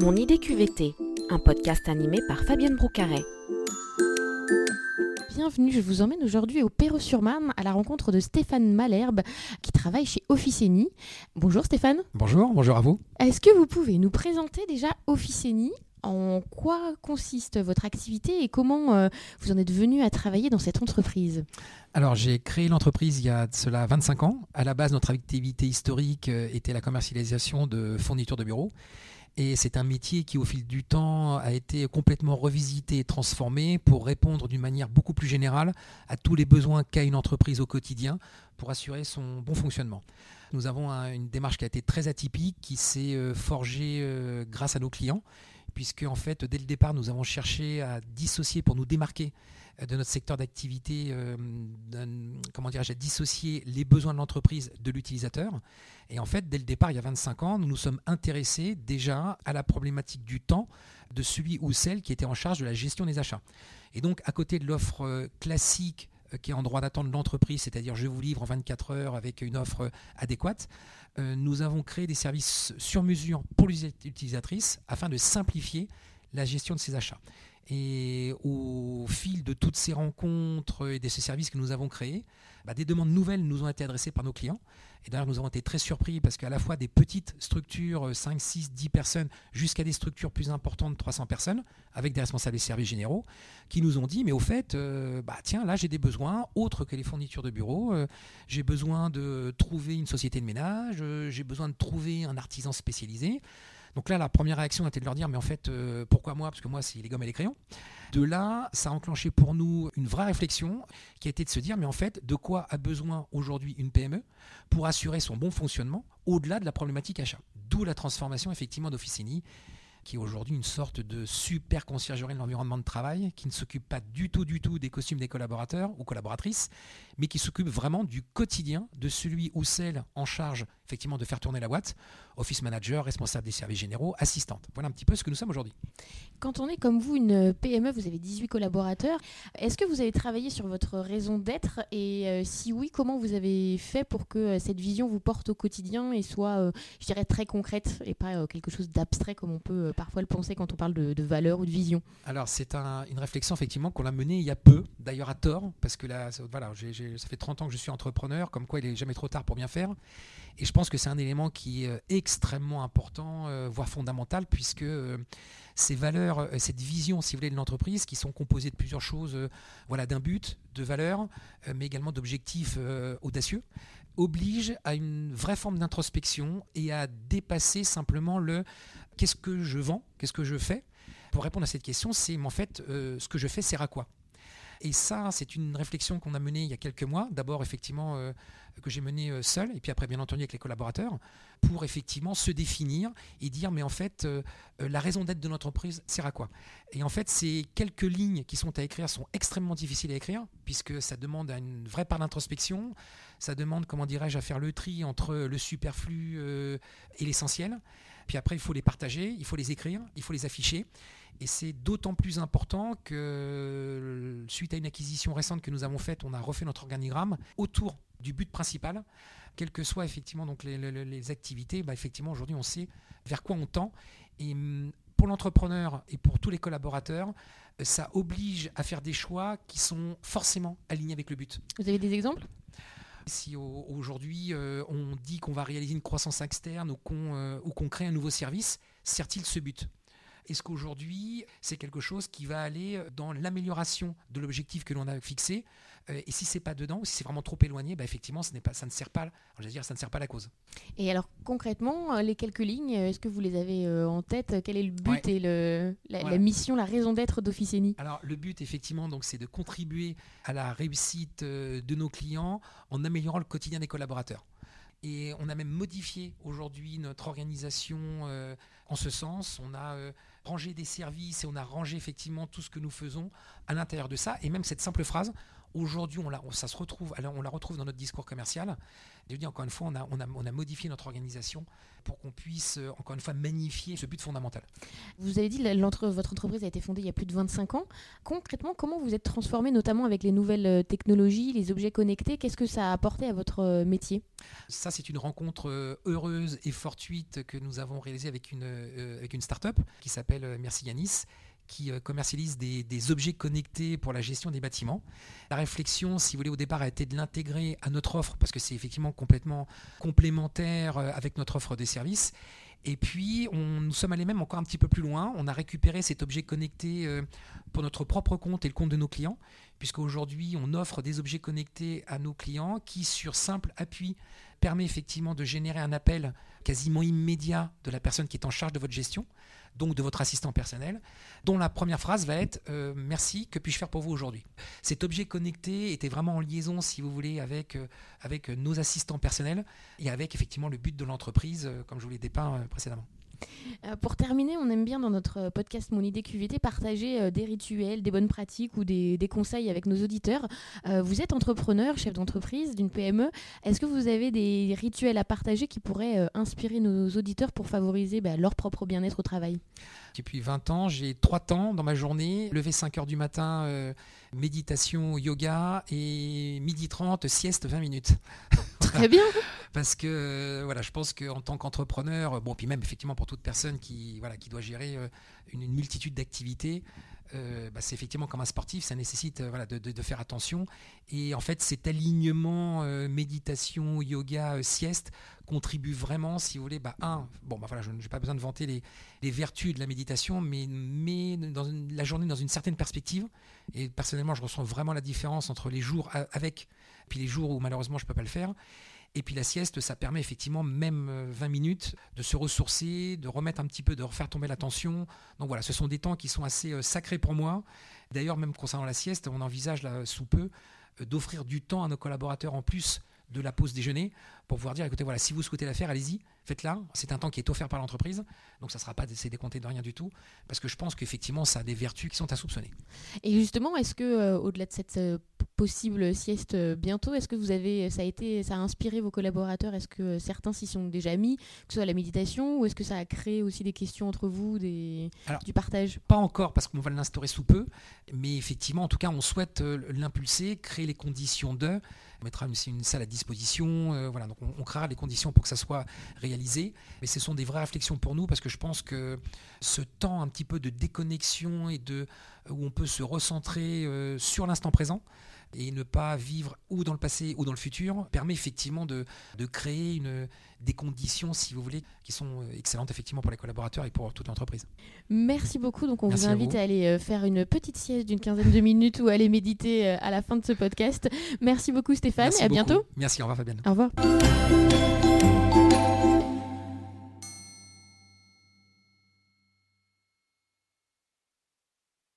Mon idée QVT, un podcast animé par Fabienne Broucaret. Bienvenue, je vous emmène aujourd'hui au Perreux-sur-Marne à la rencontre de Stéphane Malherbe qui travaille chez Officeni. Bonjour Stéphane. Bonjour, bonjour à vous. Est-ce que vous pouvez nous présenter déjà Officeni en quoi consiste votre activité et comment euh, vous en êtes venu à travailler dans cette entreprise? Alors, j'ai créé l'entreprise il y a cela 25 ans. À la base, notre activité historique euh, était la commercialisation de fournitures de bureaux. Et c'est un métier qui, au fil du temps, a été complètement revisité et transformé pour répondre d'une manière beaucoup plus générale à tous les besoins qu'a une entreprise au quotidien pour assurer son bon fonctionnement. Nous avons une démarche qui a été très atypique, qui s'est euh, forgée grâce à nos clients puisque en fait dès le départ nous avons cherché à dissocier pour nous démarquer euh, de notre secteur d'activité, euh, comment dirais-je, à dissocier les besoins de l'entreprise de l'utilisateur. Et en fait, dès le départ, il y a 25 ans, nous nous sommes intéressés déjà à la problématique du temps de celui ou celle qui était en charge de la gestion des achats. Et donc, à côté de l'offre euh, classique qui est en droit d'attendre l'entreprise, c'est-à-dire je vous livre en 24 heures avec une offre adéquate, euh, nous avons créé des services sur mesure pour les utilisatrices afin de simplifier la gestion de ces achats. Et au fil de toutes ces rencontres et de ces services que nous avons créés, bah, des demandes nouvelles nous ont été adressées par nos clients. Et d'ailleurs, nous avons été très surpris parce qu'à la fois des petites structures, 5, 6, 10 personnes, jusqu'à des structures plus importantes, 300 personnes, avec des responsables des services généraux, qui nous ont dit, mais au fait, euh, bah, tiens, là j'ai des besoins autres que les fournitures de bureau. Euh, j'ai besoin de trouver une société de ménage, euh, j'ai besoin de trouver un artisan spécialisé. Donc là, la première réaction était de leur dire, mais en fait, euh, pourquoi moi? Parce que moi, c'est les gommes et les crayons. De là, ça a enclenché pour nous une vraie réflexion qui a été de se dire, mais en fait, de quoi a besoin aujourd'hui une PME pour assurer son bon fonctionnement au-delà de la problématique achat? D'où la transformation effectivement d'Officini qui est aujourd'hui une sorte de super conciergerie de l'environnement de travail, qui ne s'occupe pas du tout, du tout des costumes des collaborateurs ou collaboratrices, mais qui s'occupe vraiment du quotidien de celui ou celle en charge effectivement de faire tourner la boîte, office manager, responsable des services généraux, assistante. Voilà un petit peu ce que nous sommes aujourd'hui. Quand on est comme vous une PME, vous avez 18 collaborateurs, est-ce que vous avez travaillé sur votre raison d'être et euh, si oui, comment vous avez fait pour que euh, cette vision vous porte au quotidien et soit, euh, je dirais, très concrète et pas quelque chose d'abstrait comme on peut parfois le penser quand on parle de, valeur ou de vision? Alors c'est une réflexion effectivement qu'on a menée il y a peu, d'ailleurs à tort, parce que là, voilà, ça fait 30 ans que je suis entrepreneur, comme quoi il n'est jamais trop tard pour bien faire. Et je pense que c'est un élément qui est euh, extrêmement important, euh, voire fondamental, puisque euh, ces valeurs, cette vision, si vous voulez, de l'entreprise, qui sont composées de plusieurs choses, voilà, d'un but, de valeurs, mais également d'objectifs audacieux, oblige à une vraie forme d'introspection et à dépasser simplement le qu'est-ce que je vends, qu'est-ce que je fais? Pour répondre à cette question, c'est en fait ce que je fais sert à quoi? Et ça, c'est une réflexion qu'on a menée il y a quelques mois. D'abord, effectivement, euh, que j'ai menée euh, seul, et puis après, bien entendu, avec les collaborateurs, pour effectivement se définir et dire, mais en fait, euh, la raison d'être de notre entreprise sert à quoi? Et en fait, ces quelques lignes qui sont à écrire sont extrêmement difficiles à écrire, puisque ça demande une vraie part d'introspection, ça demande, comment dirais-je, à faire le tri entre le superflu et l'essentiel. Puis après, il faut les partager, il faut les écrire, il faut les afficher. Et c'est d'autant plus important que suite à une acquisition récente que nous avons faite, on a refait notre organigramme autour du but principal, quelles que soient effectivement donc les, activités. Bah effectivement, aujourd'hui, on sait vers quoi on tend. Et hum, pour l'entrepreneur et pour tous les collaborateurs, ça oblige à faire des choix qui sont forcément alignés avec le but. Vous avez des exemples? Si aujourd'hui euh, on dit qu'on va réaliser une croissance externe ou qu'on euh, qu'on crée un nouveau service, sert-il ce but? Est-ce qu'aujourd'hui, c'est quelque chose qui va aller dans l'amélioration de l'objectif que l'on a fixé euh, Et si c'est pas dedans, ou si c'est vraiment trop éloigné, bah effectivement, ce pas, ça ne sert pas. dire, ça ne sert pas la cause. Et alors concrètement, euh, les quelques lignes, est-ce que vous les avez euh, en tête? Quel est le but et le, la, mission, la raison d'être d'Officeni? Alors le but, effectivement, donc, c'est de contribuer à la réussite de nos clients en améliorant le quotidien des collaborateurs. Et on a même modifié aujourd'hui notre organisation en ce sens. On a ranger des services et on a rangé effectivement tout ce que nous faisons à l'intérieur de ça. Et même cette simple phrase, Aujourd'hui, on la, ça se retrouve, alors on la retrouve dans notre discours commercial. Je dis encore une fois, on a, on a, on a modifié notre organisation pour qu'on puisse, euh, encore une fois, magnifier ce but fondamental. Vous avez dit que votre entreprise a été fondée il y a plus de 25 ans. Concrètement, comment vous êtes transformé, notamment avec les nouvelles euh, technologies, les objets connectés? Qu'est-ce que ça a apporté à votre euh, métier? Ça, c'est une rencontre heureuse et fortuite que nous avons réalisée avec une, avec une start-up qui s'appelle Merci Yanis qui euh, commercialise des, objets connectés pour la gestion des bâtiments. La réflexion, si vous voulez, au départ a été de l'intégrer à notre offre parce que c'est effectivement complètement complémentaire euh, avec notre offre de services. Et puis, nous sommes allés même encore un petit peu plus loin. On a récupéré cet objet connecté euh, pour notre propre compte et le compte de nos clients, puisqu'aujourd'hui, on offre des objets connectés à nos clients qui, sur simple appui, permet effectivement de générer un appel quasiment immédiat de la personne qui est en charge de votre gestion donc de votre assistant personnel, dont la première phrase va être euh, Merci, que puis-je faire pour vous aujourd'hui? Cet objet connecté était vraiment en liaison, si vous voulez, avec, euh, avec nos assistants personnels et avec effectivement le but de l'entreprise, euh, comme je vous l'ai dépeint précédemment. Euh, pour terminer, on aime bien dans notre podcast Mon idée QVT partager euh, des rituels, des bonnes pratiques ou des, conseils avec nos auditeurs. Euh, vous êtes entrepreneur, chef d'entreprise d'une PME. Est-ce que vous avez des rituels à partager qui pourraient inspirer nos auditeurs pour favoriser bah, leur propre bien-être au travail? Depuis 20 ans, j'ai trois temps dans ma journée. Lever 5 heures du matin, méditation, yoga et midi 30, sieste 20 minutes. Très bien. Parce que euh, voilà, je pense qu'en tant qu'entrepreneur, bon, puis même effectivement pour toute personne qui, voilà, qui doit gérer euh, une, multitude d'activités, euh, bah, c'est effectivement comme un sportif, ça nécessite voilà, de, faire attention. Et en fait, cet alignement méditation, yoga, sieste contribue vraiment, si vous voulez, bah, un, bon, bah, voilà, je n'ai pas besoin de vanter les, les, vertus de la méditation, mais, mais dans la journée dans une certaine perspective. Et personnellement, je ressens vraiment la différence entre les jours avec puis les jours où malheureusement je ne peux pas le faire. Et puis la sieste, ça permet effectivement même 20 euh, minutes de se ressourcer, de remettre un petit peu, de refaire tomber la tension. Donc voilà, ce sont des temps qui sont assez euh, sacrés pour moi. D'ailleurs, même concernant la sieste, on envisage sous peu euh, d'offrir du temps à nos collaborateurs en plus de la pause déjeuner pour pouvoir dire écoutez voilà si vous souhaitez la faire allez-y faites-la c'est un temps qui est offert par l'entreprise donc ça ne sera pas c'est décompté de rien du tout parce que je pense qu'effectivement ça a des vertus qui sont à soupçonner et justement est-ce que au-delà de cette possible sieste euh, bientôt. Est-ce que vous avez, ça a été, ça a inspiré vos collaborateurs? Est-ce que certains s'y sont déjà mis, que ce soit la méditation, ou est-ce que ça a créé aussi des questions entre vous, des, du partage? Pas encore, parce qu'on va l'instaurer sous peu, mais effectivement, en tout cas, on souhaite euh, l'impulser, créer les conditions de. On mettra aussi une salle à disposition, euh, voilà, donc on, créera les conditions pour que ça soit réalisé. Mais ce sont des vraies réflexions pour nous parce que je pense que ce temps un petit peu de déconnexion et de où on peut se recentrer sur l'instant présent, et ne pas vivre ou dans le passé ou dans le futur permet effectivement de, de créer une, des conditions, si vous voulez, qui sont euh, excellentes effectivement pour les collaborateurs et pour toute l'entreprise. Merci beaucoup. Donc on vous invite à, aller euh, faire une petite sieste d'une quinzaine de minutes ou aller méditer euh, à la fin de ce podcast. Merci beaucoup Stéphane et à bientôt. Merci, au revoir Fabienne. Au revoir.